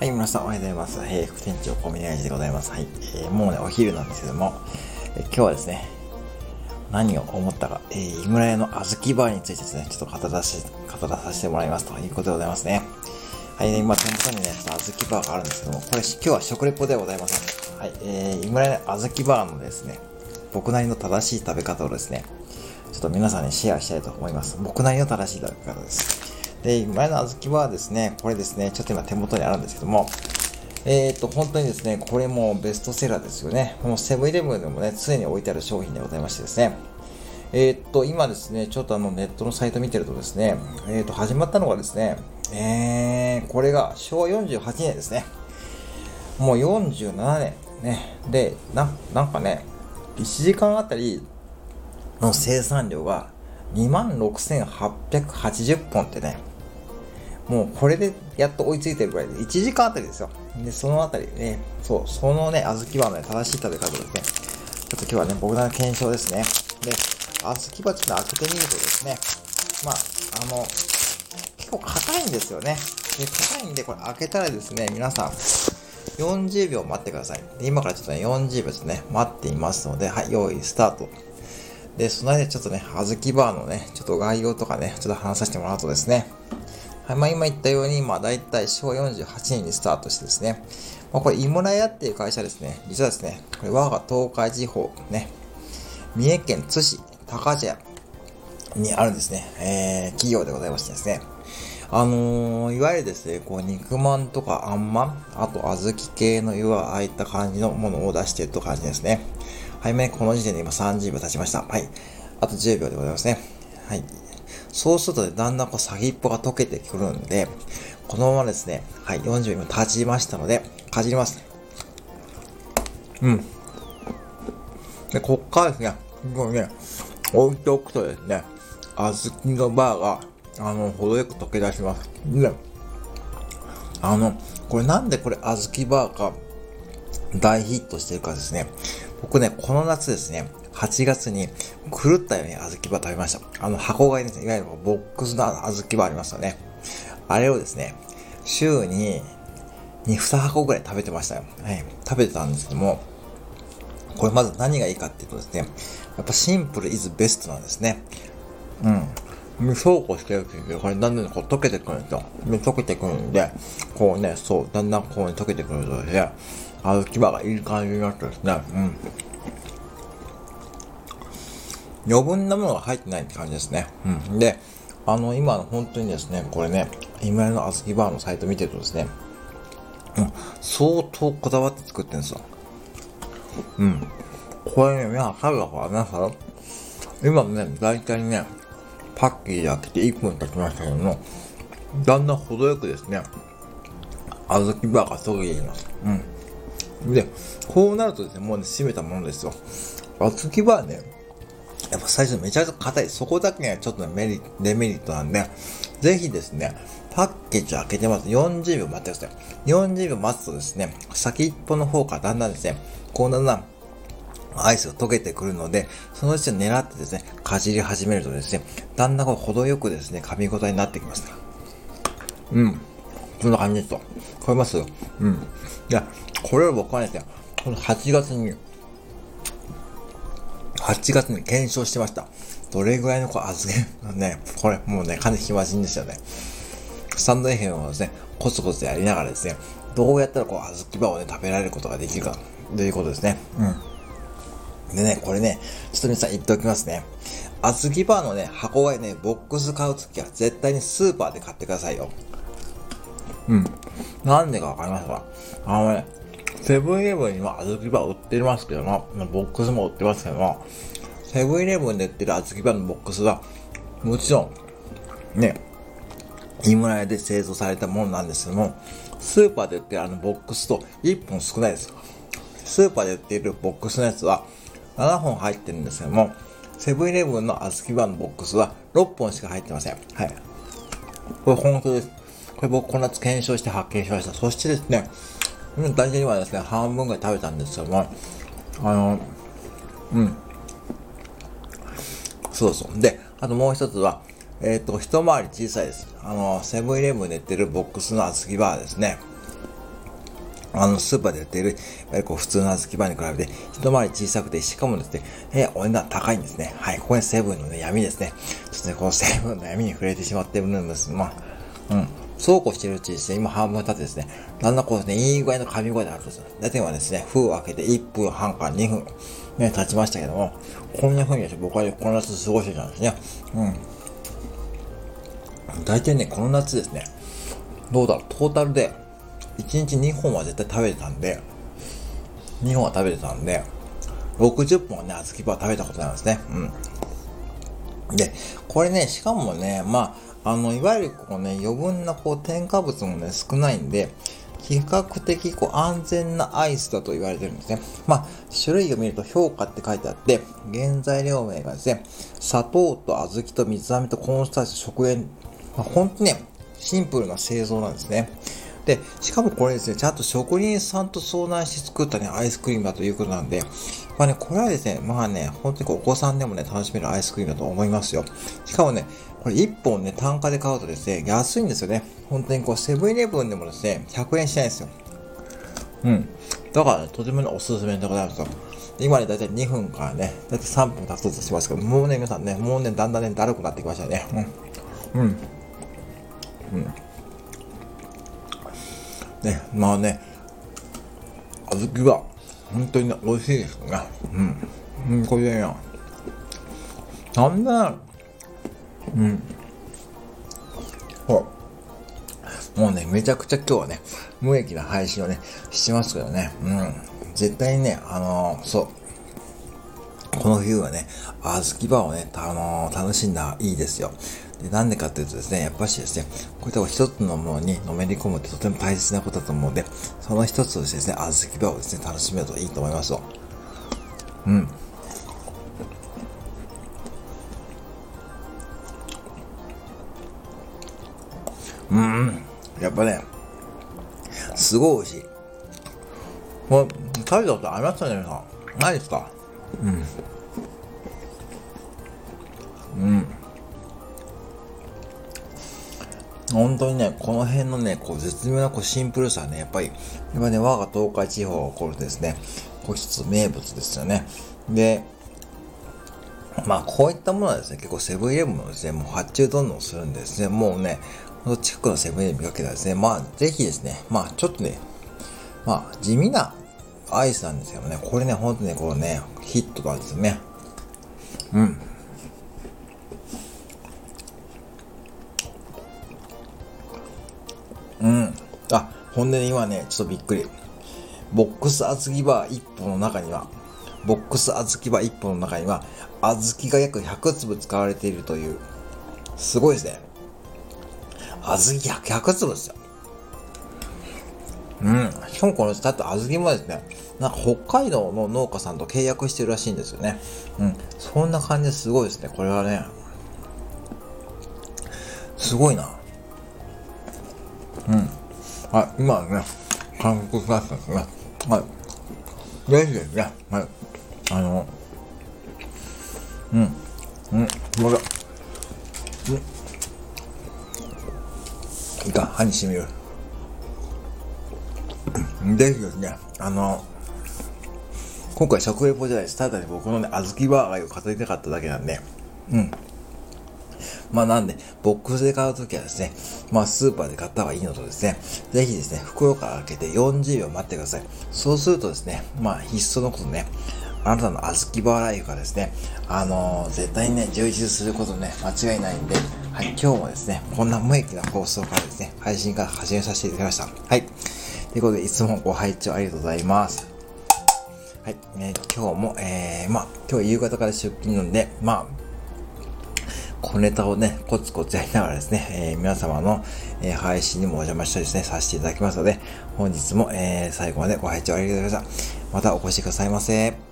はい、皆さんおはようございます。えー、副店長コミュニティでございます。はい、えー、もうね、お昼なんですけども、えー、今日はですね、何を思ったか、えー、井村屋の小豆バーについてですね、ちょっと語らせ、語らさせてもらいますということでございますね。はい、ね、今手元にね、ちょっと小豆バーがあるんですけども、これ今日は食レポではございません。はい、えー、井村屋の小豆バーのですね、僕なりの正しい食べ方をですね、ちょっと皆さんにシェアしたいと思います。僕なりの正しい食べ方です。で、前の小豆はですね、これですね、ちょっと今手元にあるんですけども、えっ、と、本当にですね、これもベストセラーですよね。もうセブンイレブンでもね、常に置いてある商品でございましてですね。えっ、と、今ですね、ちょっとあのネットのサイト見てるとですね、えっ、と、始まったのがですね、えー、これが昭和48年ですね。もう47年。ね。で、な、なんかね、1時間あたりの生産量が26,880本ってね、もうこれでやっと追いついてるぐらいで、1時間あたりですよ。で、そのあたりね、そう、そのね、小豆はね、正しい食べ方ですね。ちょっと今日はね、僕らの検証ですね。で、小豆鉢の開けてみるとですね、まあ、あの、結構硬いんですよね。で、硬いんで、これ開けたらですね、皆さん、40秒待ってください。で今からちょっとね、40秒ですね、待っていますので、はい、用意スタート。で、その間ちょっとね、小豆バーのね、ちょっと概要とかね、ちょっと話させてもらうとですね、はい、まあ、今言ったように、まあ、大体昭和48年にスタートしてですね、まあ、これ、井村屋っていう会社ですね、実はですね、これ、我が東海地方、ね、三重県津市高茶屋にあるんですね、えー、企業でございましてですね、あのー、いわゆるですね、こう、肉まんとかあんまん、あと小豆系のいわああいった感じのものを出していると感じですね。はい、ね、この時点で今30秒経ちました。はい。あと10秒でございますね。はい。そうすると、だんだんこう先っぽが溶けてくるんで、このままですね、はい、40秒経ちましたので、かじります。うん。で、こっからですね、こうね、置いておくとですね、小豆のバーが、あの、程よく溶け出します。で、あの、これなんでこれ小豆バーが大ヒットしてるかですね。僕ね、この夏ですね、8月に狂ったように小豆バー食べました。あの箱買いですね、いわゆるボックスの小豆バーありますよね。あれをですね、週に2、2箱ぐらい食べてましたよ。はい。食べてたんですけども、これまず何がいいかっていうとですね、やっぱシンプルイズベストなんですね。うん。そうこうしてるというこれだんだんこう溶けてくるんですよ。溶けてくるんで、こうね、そう、だんだんこう、溶けてくるとですね、小豆バーがいい感じになってですね、うん。余分なものが入ってないって感じですね。うん。で、あの、今本当にですね、これね、今の小豆バーのサイト見てるとですね、うん、相当こだわって作ってるんですよ。うん。これね、皆さんるだからね、さ、今ね、大体ね、パッケージ開けて1分経ちましたけども、だんだん程よくですね、小豆バーが溶けています。うん。で、こうなるとですね、もうね、閉めたものですよ。小豆バーね、やっぱ最初めちゃくちゃ硬い。そこだけがちょっとメリデメリットなんで、ぜひですね、パッケージ開けてます。40秒待ってください。40秒待つとですね、先っぽの方からだんだんですね、こうだんだんアイスが溶けてくるので、そのうちを狙ってですね、かじり始めるとですね、だんだんこう程よくですね、噛み応えになってきます。うん。そんな感じですと。聞こえます？うん。いや、これを僕はですね、この8月に8月に検証してました。どれぐらいのこう預けがね、これもうね、かなり暇人ですよね。スタンド FM をですね、コツコツやりながらですね、どうやったらこう、小豆バをね、食べられることができるか、ということですね。うん。でね、これね、ちょっと皆さん言っておきますね。小豆バーのね、箱買いね、ボックス買うときは絶対にスーパーで買ってくださいよ。うん。なんでかわかりますか？あのね、セブンイレブンには小豆バ売ってますけども、ボックスも売ってますけども、セブンイレブンで売ってる小豆バのボックスは、もちろん、ね、井村屋で製造されたものなんですけども、スーパーで売ってるあのボックスと1本少ないです。スーパーで売っているボックスのやつは7本入ってるんですけども、セブンイレブンの小豆バのボックスは6本しか入ってません。はい。これ本当です。これ僕この夏検証して発見しました。そしてですね、大体今ですね、半分ぐらい食べたんですけども、あの、うん。そうそう。で、あともう一つは、えっ、ー、と、一回り小さいです。あの、セブンイレブンで売ってるボックスの小豆バーですね。あの、スーパーで売ってる、いわゆるこう普通の小豆バーに比べて、一回り小さくて、しかもですね、えー、お値段高いんですね。はい、ここにセブンのね、闇ですね。ちょっとね、このセブンの闇に触れてしまっているんです。まあ、うん。そうこうしてるうちですね、今半分経ってですね、だんだんこうですね、いい具合の噛み声であるんですよ。大体はですね、封を開けて1分半から2分、ね、経ちましたけども、こんな風にですね、僕はこの夏過ごしてたんですね。うん。大体ね、この夏ですね、どうだろう、トータルで、1日2本は絶対食べてたんで、2本は食べてたんで、60本はね、小豆バー食べたことなんですね。うん。で、これね、しかもね、まあ、あの、いわゆるこうね、余分なこう添加物もね、少ないんで、比較的こう安全なアイスだと言われてるんですね。まあ、種類を見ると評価って書いてあって、原材料名がですね、砂糖と小豆と水飴とコーンスターチと食塩、まあ、ほんとね、シンプルな製造なんですね。で、しかもこれですね、ちゃんと職人さんと相談して作ったね、アイスクリームだということなんで、まあね、これはですね、まあね、本当にお子さんでもね、楽しめるアイスクリームだと思いますよ。しかもね、これ1本ね、単価で買うとですね、安いんですよね。本当にこう、セブンイレブンでもですね、100円しないんですよ。うん。だから、ね、とてもね、おすすめでございますよ。今ね、だいたい2分からね、だいたい3分経つとしますけど、もうね、皆さんね、もうね、だんだんね、だるくなってきましたね。うん。うん。うん。ね、まあね、小豆は、本当に、美味しいですよね。うん。うん、これね、なんだうん。ほもうね、めちゃくちゃ今日はね、無益な配信をね、してますけどね。うん。絶対にね、あのー、そう。この冬はね、小豆バーをね、あのー、楽しんだいいですよ。で、なんでかっていうとですね、やっぱしですね、こういった一つのものにのめり込むってとても大切なことだと思うので、その一つとしてですね、小豆バーをですね、楽しめるといいと思いますよ。うん。うん、やっぱね、すごい美味しい。これ、食べたことありますよね、皆さん。ないですか？うん。本当にね、この辺のね、こう、絶妙なこうシンプルさね、やっぱり、今ね、我が東海地方が起こるですね、こう一つ名物ですよね。で、まあ、こういったものはですね、結構セブンイレブンもですね、もう発注どんどんするんですね、もうね、近くのセブンイレブン見かけたらですね、まあ、ぜひですね、まあ、ちょっとね、まあ、地味なアイスなんですけどね、これね、ほんとね、こうね、ヒットなんですよね。うん。ほんでね、今ね、ちょっとびっくり。ボックス厚木バー1本の中には、ボックス厚木バー1本の中には、小豆が約100粒使われているという、すごいですね。小豆100、100粒ですよ。うん。しかもこの、だって小豆もですね、なんか北海道の農家さんと契約してるらしいんですよね。うん。そんな感じですごいですね。これはね。すごいな。うん。はい、今ね、韓国クラスですね。はい。ぜひですね。はい。あの、うん。うん。まだ。うん。いいか、歯にしみる。ぜひですね、あの、今回食レポじゃないです。ただね、僕のね、小豆バーガーを語りたかっただけなんで、うん。まあなんで、ボックスで買うときはですね、まあスーパーで買った方がいいのとですね、ぜひですね、袋から開けて40秒待ってください。そうするとですね、まあ必須のことね、あなたの小豆バーライフがですね、あのー、絶対にね、充実することね、間違いないんで、はい、今日もですね、こんな無益な放送からですね、配信から始めさせていただきました。はい。ということで、いつもご拝聴ありがとうございます。はい。ね、今日も、えー、まあ、今日夕方から出勤なんで、まあ、小ネタをね、コツコツやりながらですね、えー、皆様の、えー、配信にもお邪魔したりですね、させていただきますので、本日も、えー、最後までご拝聴ありがとうございました。またお越しくださいませ。